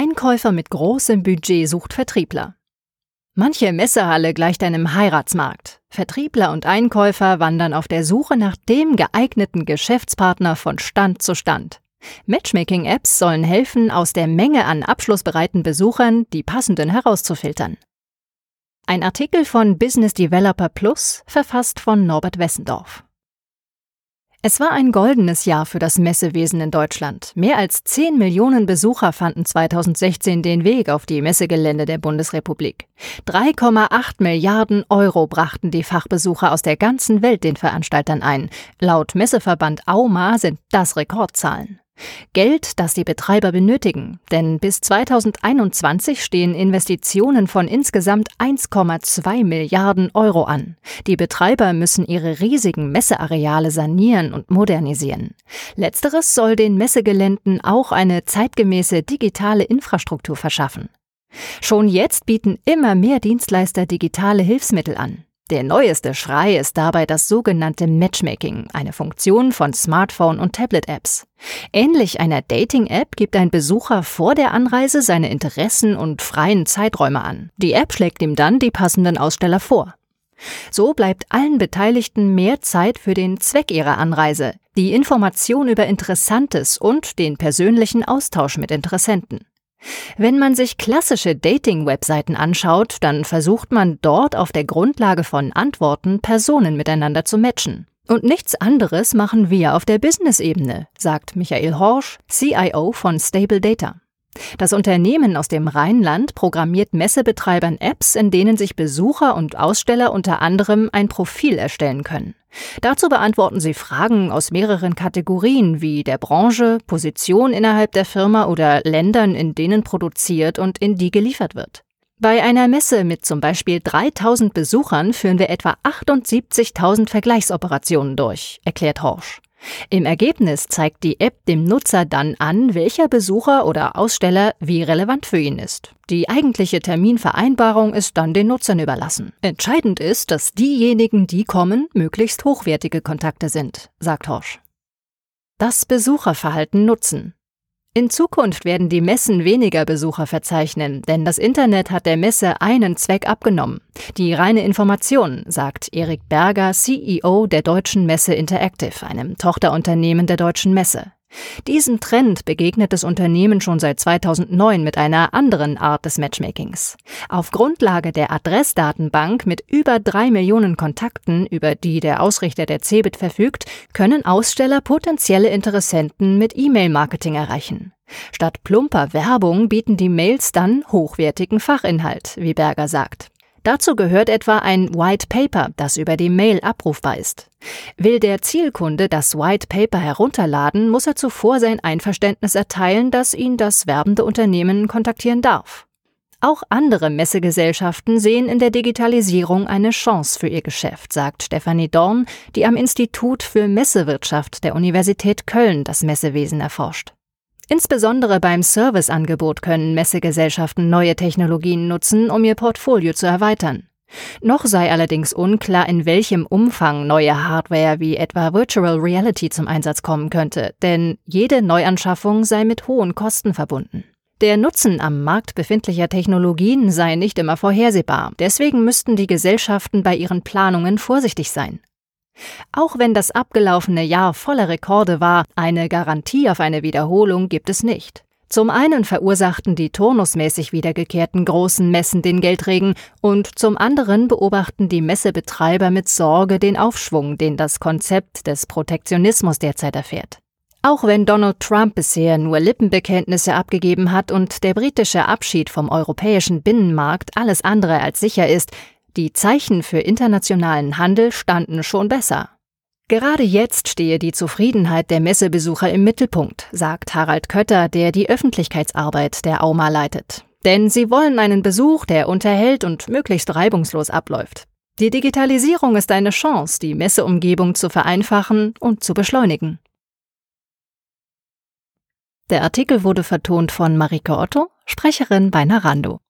Einkäufer mit großem Budget sucht Vertriebler. Manche Messehalle gleicht einem Heiratsmarkt. Vertriebler und Einkäufer wandern auf der Suche nach dem geeigneten Geschäftspartner von Stand zu Stand. Matchmaking-Apps sollen helfen, aus der Menge an abschlussbereiten Besuchern die passenden herauszufiltern. Ein Artikel von Business Developer Plus, verfasst von Norbert Wessendorf. Es war ein goldenes Jahr für das Messewesen in Deutschland. Mehr als 10 Millionen Besucher fanden 2016 den Weg auf die Messegelände der Bundesrepublik. 3,8 Milliarden Euro brachten die Fachbesucher aus der ganzen Welt den Veranstaltern ein. Laut Messeverband AUMA sind das Rekordzahlen. Geld, das die Betreiber benötigen, denn bis 2021 stehen Investitionen von insgesamt 1,2 Milliarden Euro an. Die Betreiber müssen ihre riesigen Messeareale sanieren und modernisieren. Letzteres soll den Messegeländen auch eine zeitgemäße digitale Infrastruktur verschaffen. Schon jetzt bieten immer mehr Dienstleister digitale Hilfsmittel an. Der neueste Schrei ist dabei das sogenannte Matchmaking, eine Funktion von Smartphone- und Tablet-Apps. Ähnlich einer Dating-App gibt ein Besucher vor der Anreise seine Interessen und freien Zeiträume an. Die App schlägt ihm dann die passenden Aussteller vor. So bleibt allen Beteiligten mehr Zeit für den Zweck ihrer Anreise, die Information über Interessantes und den persönlichen Austausch mit Interessenten. Wenn man sich klassische Dating-Webseiten anschaut, dann versucht man dort auf der Grundlage von Antworten Personen miteinander zu matchen. Und nichts anderes machen wir auf der Business-Ebene, sagt Michael Horsch, CIO von Stable Data. Das Unternehmen aus dem Rheinland programmiert Messebetreibern Apps, in denen sich Besucher und Aussteller unter anderem ein Profil erstellen können. Dazu beantworten sie Fragen aus mehreren Kategorien wie der Branche, Position innerhalb der Firma oder Ländern, in denen produziert und in die geliefert wird. Bei einer Messe mit zum Beispiel 3000 Besuchern führen wir etwa 78.000 Vergleichsoperationen durch, erklärt Horsch. Im Ergebnis zeigt die App dem Nutzer dann an, welcher Besucher oder Aussteller wie relevant für ihn ist. Die eigentliche Terminvereinbarung ist dann den Nutzern überlassen. Entscheidend ist, dass diejenigen, die kommen, möglichst hochwertige Kontakte sind, sagt Horsch. Das Besucherverhalten nutzen. In Zukunft werden die Messen weniger Besucher verzeichnen, denn das Internet hat der Messe einen Zweck abgenommen. Die reine Information, sagt Erik Berger, CEO der Deutschen Messe Interactive, einem Tochterunternehmen der Deutschen Messe. Diesem Trend begegnet das Unternehmen schon seit 2009 mit einer anderen Art des Matchmakings. Auf Grundlage der Adressdatenbank mit über drei Millionen Kontakten, über die der Ausrichter der CeBIT verfügt, können Aussteller potenzielle Interessenten mit E-Mail-Marketing erreichen. Statt plumper Werbung bieten die Mails dann hochwertigen Fachinhalt, wie Berger sagt. Dazu gehört etwa ein White Paper, das über die Mail abrufbar ist. Will der Zielkunde das White Paper herunterladen, muss er zuvor sein Einverständnis erteilen, dass ihn das werbende Unternehmen kontaktieren darf. Auch andere Messegesellschaften sehen in der Digitalisierung eine Chance für ihr Geschäft, sagt Stefanie Dorn, die am Institut für Messewirtschaft der Universität Köln das Messewesen erforscht. Insbesondere beim Serviceangebot können Messegesellschaften neue Technologien nutzen, um ihr Portfolio zu erweitern. Noch sei allerdings unklar, in welchem Umfang neue Hardware wie etwa Virtual Reality zum Einsatz kommen könnte, denn jede Neuanschaffung sei mit hohen Kosten verbunden. Der Nutzen am Markt befindlicher Technologien sei nicht immer vorhersehbar, deswegen müssten die Gesellschaften bei ihren Planungen vorsichtig sein. Auch wenn das abgelaufene Jahr voller Rekorde war, eine Garantie auf eine Wiederholung gibt es nicht. Zum einen verursachten die turnusmäßig wiedergekehrten großen Messen den Geldregen und zum anderen beobachten die Messebetreiber mit Sorge den Aufschwung, den das Konzept des Protektionismus derzeit erfährt. Auch wenn Donald Trump bisher nur Lippenbekenntnisse abgegeben hat und der britische Abschied vom europäischen Binnenmarkt alles andere als sicher ist, die Zeichen für internationalen Handel standen schon besser. Gerade jetzt stehe die Zufriedenheit der Messebesucher im Mittelpunkt, sagt Harald Kötter, der die Öffentlichkeitsarbeit der AUMA leitet. Denn sie wollen einen Besuch, der unterhält und möglichst reibungslos abläuft. Die Digitalisierung ist eine Chance, die Messeumgebung zu vereinfachen und zu beschleunigen. Der Artikel wurde vertont von Marike Otto, Sprecherin bei Narando.